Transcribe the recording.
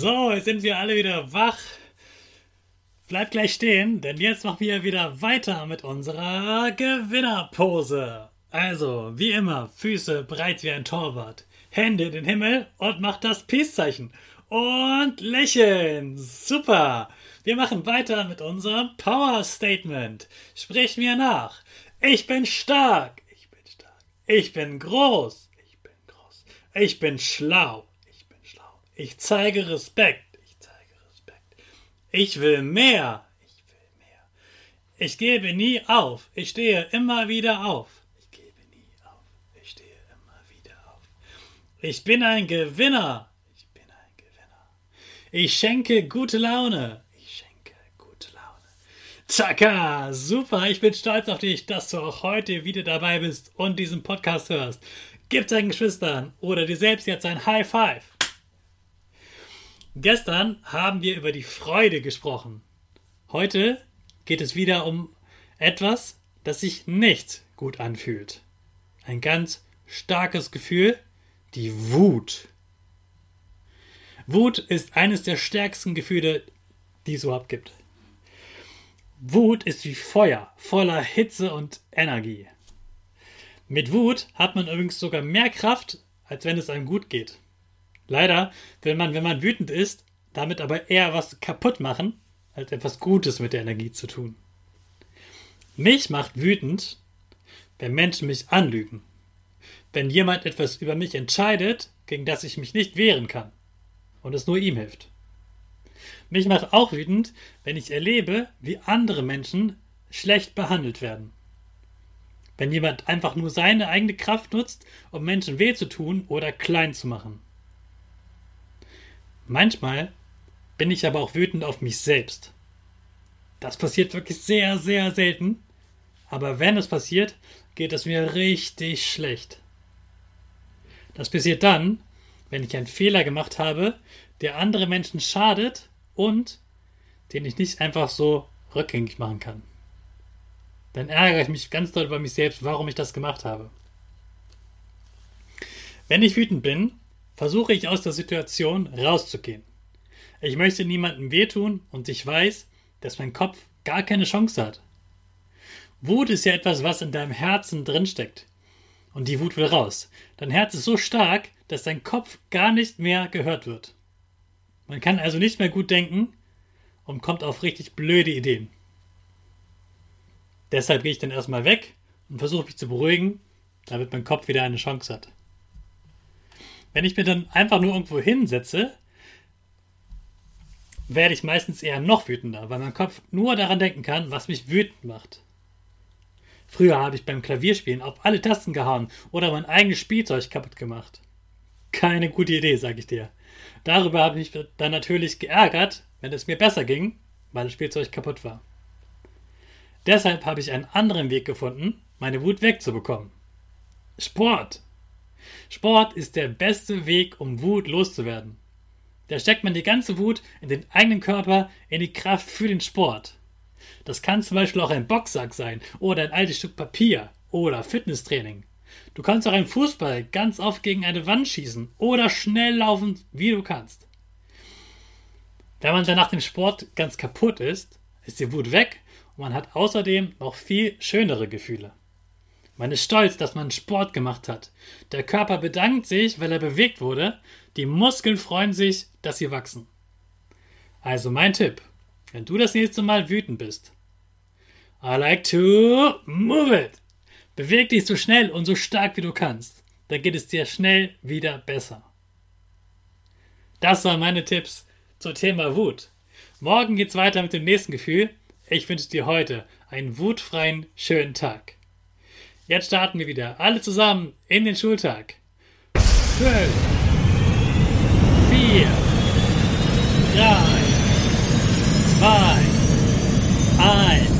So, jetzt sind wir alle wieder wach. Bleibt gleich stehen, denn jetzt machen wir wieder weiter mit unserer Gewinnerpose. Also, wie immer, Füße breit wie ein Torwart, Hände in den Himmel und macht das Peace-Zeichen. Und lächeln. Super. Wir machen weiter mit unserem Power Statement. Sprich mir nach. Ich bin stark. Ich bin stark. Ich bin groß. Ich bin groß. Ich bin schlau. Ich zeige Respekt. Ich zeige Respekt. Ich will mehr. Ich will mehr. Ich gebe nie auf. Ich stehe immer wieder auf. Ich gebe nie auf. Ich stehe immer wieder auf. Ich bin ein Gewinner. Ich bin ein Gewinner. Ich schenke gute Laune. Ich schenke gute Laune. Tschakka, super. Ich bin stolz auf dich, dass du auch heute wieder dabei bist und diesen Podcast hörst. Gib deinen Geschwistern oder dir selbst jetzt ein High Five. Gestern haben wir über die Freude gesprochen. Heute geht es wieder um etwas, das sich nicht gut anfühlt. Ein ganz starkes Gefühl, die Wut. Wut ist eines der stärksten Gefühle, die es überhaupt gibt. Wut ist wie Feuer, voller Hitze und Energie. Mit Wut hat man übrigens sogar mehr Kraft, als wenn es einem gut geht. Leider will man, wenn man wütend ist, damit aber eher was kaputt machen, als etwas Gutes mit der Energie zu tun. Mich macht wütend, wenn Menschen mich anlügen. Wenn jemand etwas über mich entscheidet, gegen das ich mich nicht wehren kann und es nur ihm hilft. Mich macht auch wütend, wenn ich erlebe, wie andere Menschen schlecht behandelt werden. Wenn jemand einfach nur seine eigene Kraft nutzt, um Menschen weh zu tun oder klein zu machen. Manchmal bin ich aber auch wütend auf mich selbst. Das passiert wirklich sehr, sehr selten. Aber wenn es passiert, geht es mir richtig schlecht. Das passiert dann, wenn ich einen Fehler gemacht habe, der andere Menschen schadet und den ich nicht einfach so rückgängig machen kann. Dann ärgere ich mich ganz doll über mich selbst, warum ich das gemacht habe. Wenn ich wütend bin, versuche ich aus der Situation rauszugehen. Ich möchte niemandem wehtun und ich weiß, dass mein Kopf gar keine Chance hat. Wut ist ja etwas, was in deinem Herzen drinsteckt. Und die Wut will raus. Dein Herz ist so stark, dass dein Kopf gar nicht mehr gehört wird. Man kann also nicht mehr gut denken und kommt auf richtig blöde Ideen. Deshalb gehe ich dann erstmal weg und versuche mich zu beruhigen, damit mein Kopf wieder eine Chance hat. Wenn ich mir dann einfach nur irgendwo hinsetze, werde ich meistens eher noch wütender, weil mein Kopf nur daran denken kann, was mich wütend macht. Früher habe ich beim Klavierspielen auf alle Tasten gehauen oder mein eigenes Spielzeug kaputt gemacht. Keine gute Idee, sage ich dir. Darüber habe ich mich dann natürlich geärgert, wenn es mir besser ging, weil das Spielzeug kaputt war. Deshalb habe ich einen anderen Weg gefunden, meine Wut wegzubekommen. Sport. Sport ist der beste Weg, um Wut loszuwerden. Da steckt man die ganze Wut in den eigenen Körper, in die Kraft für den Sport. Das kann zum Beispiel auch ein Boxsack sein oder ein altes Stück Papier oder Fitnesstraining. Du kannst auch einen Fußball ganz oft gegen eine Wand schießen oder schnell laufen, wie du kannst. Wenn man dann nach dem Sport ganz kaputt ist, ist die Wut weg und man hat außerdem noch viel schönere Gefühle. Man ist stolz, dass man Sport gemacht hat. Der Körper bedankt sich, weil er bewegt wurde. Die Muskeln freuen sich, dass sie wachsen. Also mein Tipp, wenn du das nächste Mal wütend bist. I like to move it. Beweg dich so schnell und so stark wie du kannst. Dann geht es dir schnell wieder besser. Das waren meine Tipps zum Thema Wut. Morgen geht's weiter mit dem nächsten Gefühl. Ich wünsche dir heute einen wutfreien, schönen Tag. Jetzt starten wir wieder. Alle zusammen in den Schultag. 12, 4, 3, 2, 1.